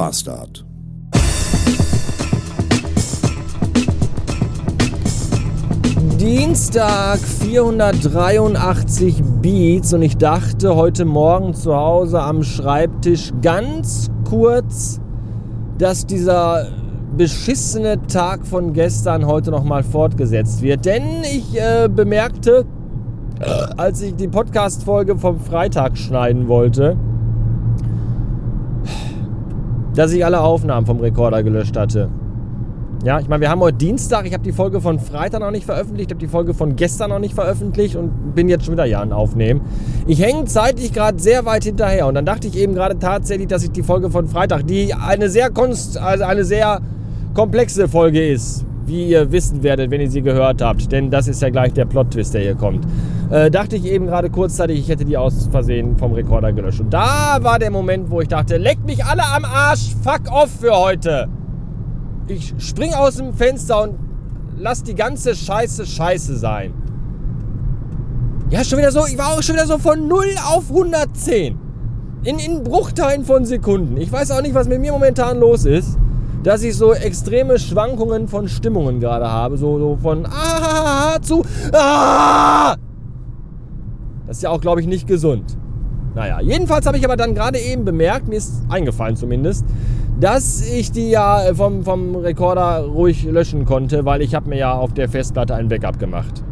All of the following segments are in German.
Bastard. Dienstag 483 Beats und ich dachte heute Morgen zu Hause am Schreibtisch ganz kurz, dass dieser beschissene Tag von gestern heute nochmal fortgesetzt wird. Denn ich äh, bemerkte, als ich die Podcast-Folge vom Freitag schneiden wollte, dass ich alle Aufnahmen vom Rekorder gelöscht hatte. Ja, ich meine, wir haben heute Dienstag, ich habe die Folge von Freitag noch nicht veröffentlicht, ich habe die Folge von gestern noch nicht veröffentlicht und bin jetzt schon wieder ja an Aufnehmen. Ich hänge zeitlich gerade sehr weit hinterher und dann dachte ich eben gerade tatsächlich, dass ich die Folge von Freitag, die eine sehr, konst, also eine sehr komplexe Folge ist, wie ihr wissen werdet, wenn ihr sie gehört habt, denn das ist ja gleich der Plot-Twist, der hier kommt, äh, dachte ich eben gerade kurzzeitig, ich hätte die aus Versehen vom Rekorder gelöscht. Und da war der Moment, wo ich dachte, leckt mich alle am Arsch, fuck off für heute. Ich spring aus dem Fenster und lass die ganze Scheiße Scheiße sein. Ja, schon wieder so, ich war auch schon wieder so von 0 auf 110. In, in Bruchteilen von Sekunden. Ich weiß auch nicht, was mit mir momentan los ist, dass ich so extreme Schwankungen von Stimmungen gerade habe. So, so von ah zu ah. Das ist ja auch, glaube ich, nicht gesund. Naja, jedenfalls habe ich aber dann gerade eben bemerkt, mir ist eingefallen zumindest, dass ich die ja vom, vom Rekorder ruhig löschen konnte, weil ich habe mir ja auf der Festplatte ein Backup gemacht.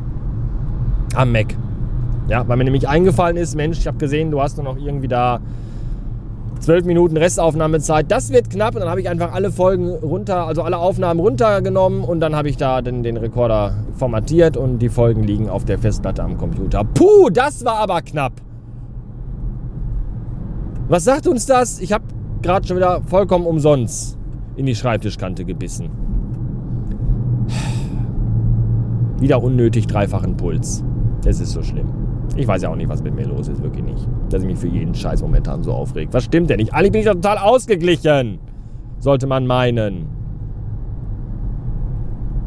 Am Mac. Ja, weil mir nämlich eingefallen ist, Mensch, ich habe gesehen, du hast nur noch irgendwie da zwölf Minuten Restaufnahmezeit. Das wird knapp und dann habe ich einfach alle Folgen runter, also alle Aufnahmen runtergenommen und dann habe ich da den, den Rekorder formatiert und die Folgen liegen auf der Festplatte am Computer. Puh, das war aber knapp. Was sagt uns das? Ich habe gerade schon wieder vollkommen umsonst in die Schreibtischkante gebissen. Wieder unnötig dreifachen Puls. Das ist so schlimm. Ich weiß ja auch nicht, was mit mir los ist, wirklich nicht. Dass ich mich für jeden Scheiß momentan so aufregt. Was stimmt denn nicht? Eigentlich bin ich doch total ausgeglichen. Sollte man meinen.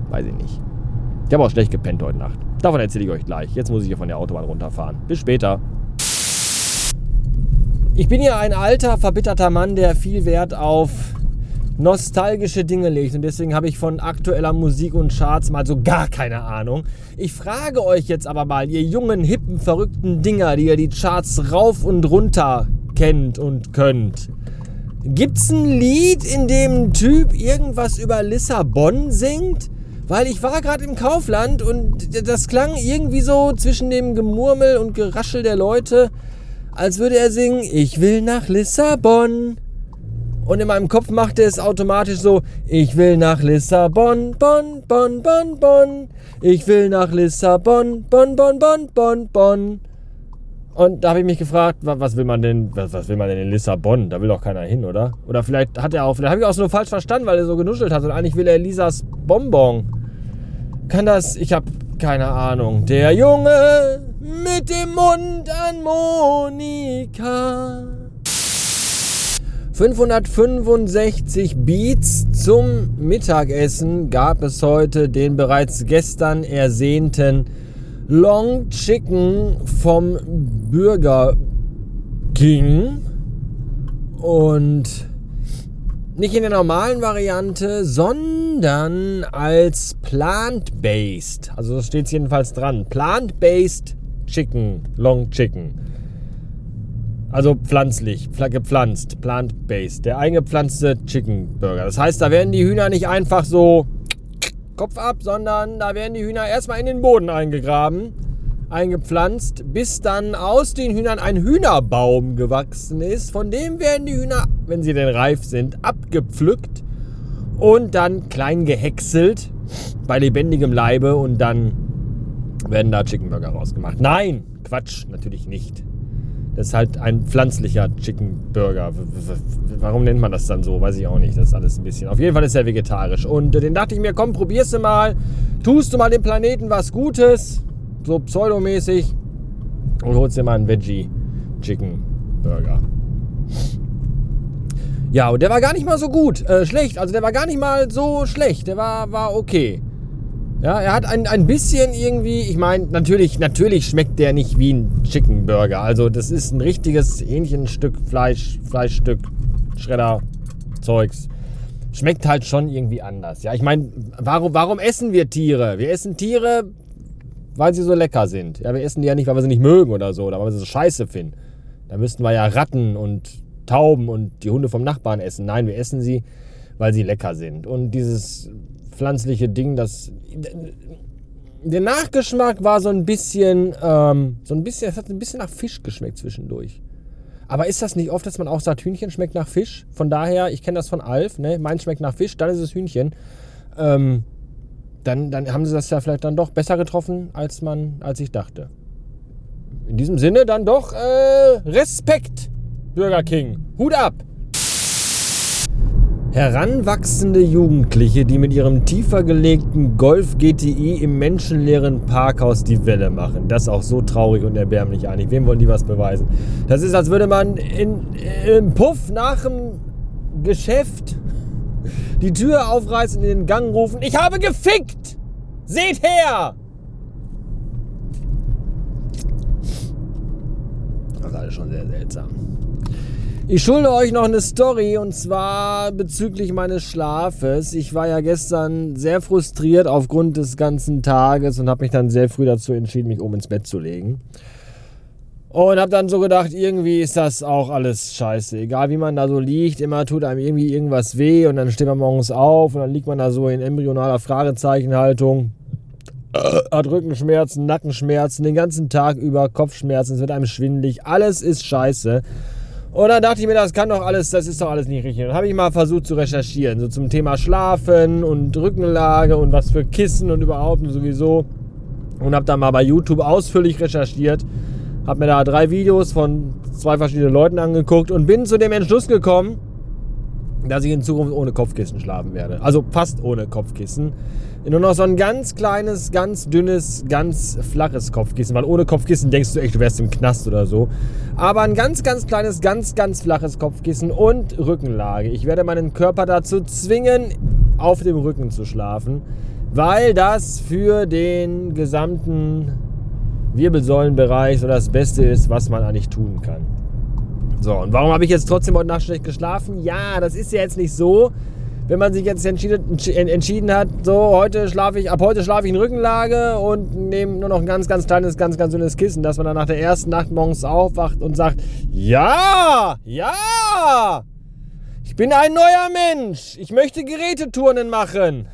Weiß ich nicht. Ich habe auch schlecht gepennt heute Nacht. Davon erzähle ich euch gleich. Jetzt muss ich hier von der Autobahn runterfahren. Bis später. Ich bin ja ein alter, verbitterter Mann, der viel Wert auf nostalgische Dinge legt und deswegen habe ich von aktueller Musik und Charts mal so gar keine Ahnung. Ich frage euch jetzt aber mal, ihr jungen, hippen, verrückten Dinger, die ihr die Charts rauf und runter kennt und könnt. Gibt's ein Lied, in dem ein Typ irgendwas über Lissabon singt? Weil ich war gerade im Kaufland und das klang irgendwie so zwischen dem Gemurmel und Geraschel der Leute als würde er singen, ich will nach Lissabon. Und in meinem Kopf machte es automatisch so, ich will nach Lissabon, Bonn, Bonn, Bonn, Bonn. Ich will nach Lissabon, Bonn, Bonn, Bonn, Bonn, Bonn. Und da habe ich mich gefragt, was will man denn, was, was, will man denn in Lissabon? Da will doch keiner hin, oder? Oder vielleicht hat er auch, vielleicht habe ich auch so falsch verstanden, weil er so genuschelt hat und eigentlich will er Lisas Bonbon. Kann das, ich habe keine Ahnung. Der Junge mit dem Mund an Monika. 565 Beats zum Mittagessen gab es heute den bereits gestern ersehnten Long Chicken vom Burger King. Und nicht in der normalen Variante, sondern als plant-based. Also so steht es jedenfalls dran. Plant-based Chicken, Long Chicken. Also pflanzlich, gepflanzt, plant-based. Der eingepflanzte Chicken Burger. Das heißt, da werden die Hühner nicht einfach so Kopf ab, sondern da werden die Hühner erstmal in den Boden eingegraben, eingepflanzt, bis dann aus den Hühnern ein Hühnerbaum gewachsen ist. Von dem werden die Hühner, wenn sie denn reif sind, abgepflückt und dann klein gehäckselt bei lebendigem Leibe und dann werden da Chicken Burger rausgemacht. Nein, Quatsch, natürlich nicht. Das ist halt ein pflanzlicher Chicken Burger. Warum nennt man das dann so? Weiß ich auch nicht. Das ist alles ein bisschen. Auf jeden Fall ist er vegetarisch. Und äh, den dachte ich mir, komm, probierst du mal. Tust du mal dem Planeten was Gutes. So pseudomäßig. Und holst dir mal einen Veggie Chicken Burger. Ja, und der war gar nicht mal so gut. Äh, schlecht. Also der war gar nicht mal so schlecht. Der war, war okay. Ja, er hat ein, ein bisschen irgendwie, ich meine, natürlich, natürlich schmeckt der nicht wie ein Chicken Burger. Also das ist ein richtiges Hähnchenstück Fleisch, Fleischstück, Schredder, Zeugs. Schmeckt halt schon irgendwie anders. Ja, ich meine, warum, warum essen wir Tiere? Wir essen Tiere, weil sie so lecker sind. Ja, wir essen die ja nicht, weil wir sie nicht mögen oder so, oder weil wir sie so scheiße finden. Da müssten wir ja Ratten und Tauben und die Hunde vom Nachbarn essen. Nein, wir essen sie, weil sie lecker sind. Und dieses pflanzliche Ding, das. Der Nachgeschmack war so ein bisschen, ähm, so ein bisschen, es hat ein bisschen nach Fisch geschmeckt zwischendurch. Aber ist das nicht oft, dass man auch sagt, Hühnchen schmeckt nach Fisch? Von daher, ich kenne das von Alf, ne? Mein schmeckt nach Fisch, dann ist es Hühnchen. Ähm, dann, dann haben sie das ja vielleicht dann doch besser getroffen, als man, als ich dachte. In diesem Sinne dann doch äh, Respekt, Bürger King. Hut ab! Heranwachsende Jugendliche, die mit ihrem tiefer gelegten Golf GTI im menschenleeren Parkhaus die Welle machen. Das ist auch so traurig und erbärmlich eigentlich. Wem wollen die was beweisen? Das ist, als würde man in, im Puff nach dem Geschäft die Tür aufreißen und in den Gang rufen: Ich habe gefickt! Seht her! Das ist alles schon sehr seltsam. Ich schulde euch noch eine Story und zwar bezüglich meines Schlafes. Ich war ja gestern sehr frustriert aufgrund des ganzen Tages und habe mich dann sehr früh dazu entschieden, mich oben ins Bett zu legen. Und habe dann so gedacht, irgendwie ist das auch alles scheiße. Egal wie man da so liegt, immer tut einem irgendwie irgendwas weh und dann steht man morgens auf und dann liegt man da so in embryonaler Fragezeichenhaltung. Hat Rückenschmerzen, Nackenschmerzen, den ganzen Tag über Kopfschmerzen, es wird einem schwindelig, alles ist scheiße. Und dann dachte ich mir, das kann doch alles, das ist doch alles nicht richtig. Dann habe ich mal versucht zu recherchieren, so zum Thema Schlafen und Rückenlage und was für Kissen und überhaupt und sowieso. Und habe dann mal bei YouTube ausführlich recherchiert, habe mir da drei Videos von zwei verschiedenen Leuten angeguckt und bin zu dem Entschluss gekommen, dass ich in Zukunft ohne Kopfkissen schlafen werde. Also fast ohne Kopfkissen. Nur noch so ein ganz kleines, ganz dünnes, ganz flaches Kopfkissen. Weil ohne Kopfkissen denkst du echt, du wärst im Knast oder so. Aber ein ganz, ganz kleines, ganz, ganz flaches Kopfkissen und Rückenlage. Ich werde meinen Körper dazu zwingen, auf dem Rücken zu schlafen. Weil das für den gesamten Wirbelsäulenbereich so das Beste ist, was man eigentlich tun kann. So, und warum habe ich jetzt trotzdem heute Nacht schlecht geschlafen? Ja, das ist ja jetzt nicht so, wenn man sich jetzt entschieden, entschieden hat, so heute schlafe ich, ab heute schlafe ich in Rückenlage und nehme nur noch ein ganz, ganz kleines, ganz, ganz dünnes Kissen, dass man dann nach der ersten Nacht morgens aufwacht und sagt, ja, ja, ich bin ein neuer Mensch, ich möchte Geräteturnen machen.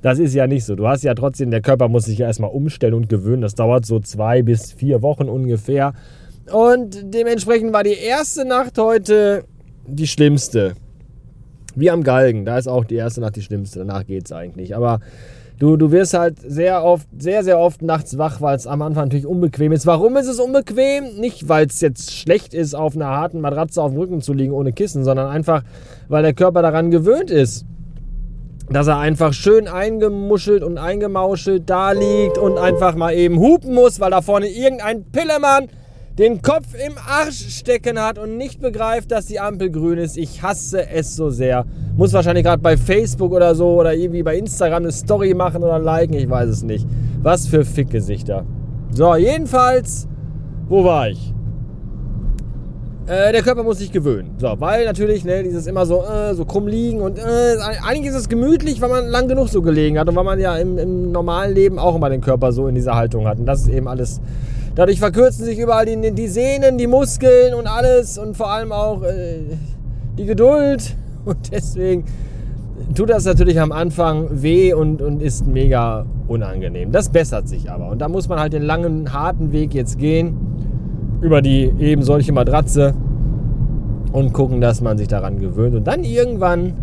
Das ist ja nicht so. Du hast ja trotzdem, der Körper muss sich ja erstmal umstellen und gewöhnen. Das dauert so zwei bis vier Wochen ungefähr. Und dementsprechend war die erste Nacht heute die schlimmste. Wie am Galgen, da ist auch die erste Nacht die schlimmste, danach geht es eigentlich. Aber du, du wirst halt sehr oft, sehr, sehr oft nachts wach, weil es am Anfang natürlich unbequem ist. Warum ist es unbequem? Nicht, weil es jetzt schlecht ist, auf einer harten Matratze auf dem Rücken zu liegen ohne Kissen, sondern einfach, weil der Körper daran gewöhnt ist. Dass er einfach schön eingemuschelt und eingemauschelt da liegt und einfach mal eben hupen muss, weil da vorne irgendein Pillemann den Kopf im Arsch stecken hat und nicht begreift, dass die Ampel grün ist. Ich hasse es so sehr. Muss wahrscheinlich gerade bei Facebook oder so oder irgendwie bei Instagram eine Story machen oder liken, ich weiß es nicht. Was für Fickgesichter. So, jedenfalls, wo war ich? Äh, der Körper muss sich gewöhnen. So, weil natürlich, ne, dieses immer so, äh, so krumm liegen und äh, eigentlich ist es gemütlich, weil man lang genug so gelegen hat und weil man ja im, im normalen Leben auch immer den Körper so in dieser Haltung hat. Und das ist eben alles Dadurch verkürzen sich überall die, die Sehnen, die Muskeln und alles und vor allem auch äh, die Geduld. Und deswegen tut das natürlich am Anfang weh und, und ist mega unangenehm. Das bessert sich aber. Und da muss man halt den langen, harten Weg jetzt gehen über die eben solche Matratze und gucken, dass man sich daran gewöhnt. Und dann irgendwann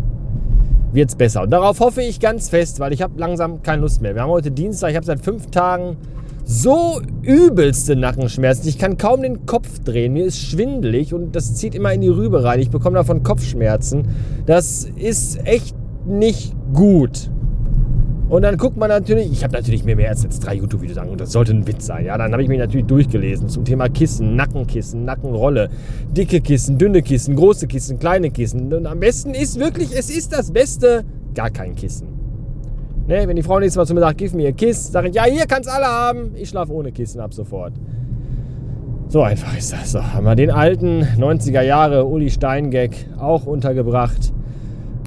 wird es besser. Und darauf hoffe ich ganz fest, weil ich habe langsam keine Lust mehr. Wir haben heute Dienstag, ich habe seit fünf Tagen so übelste Nackenschmerzen. Ich kann kaum den Kopf drehen. Mir ist schwindelig und das zieht immer in die Rübe rein. Ich bekomme davon Kopfschmerzen. Das ist echt nicht gut. Und dann guckt man natürlich, ich habe natürlich mehr, mehr als jetzt drei YouTube-Videos an und das sollte ein Witz sein. Ja, dann habe ich mich natürlich durchgelesen zum Thema Kissen, Nackenkissen, Nackenrolle, dicke Kissen, dünne Kissen, große Kissen, kleine Kissen. Und am besten ist wirklich, es ist das Beste, gar kein Kissen. Ne, wenn die Frau nächstes Mal zu mir sagt, gib mir a Kiss, sage ich, ja, hier kannst alle haben. Ich schlafe ohne Kissen ab sofort. So einfach ist das. So, haben wir den alten 90er Jahre Uli Stein-Gag auch untergebracht.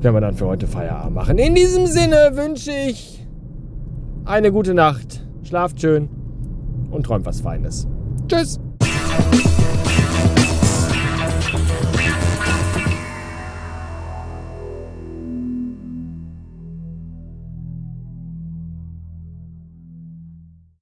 Werden wir dann für heute Feierabend machen. In diesem Sinne wünsche ich eine gute Nacht. Schlaft schön und träumt was Feines. Tschüss.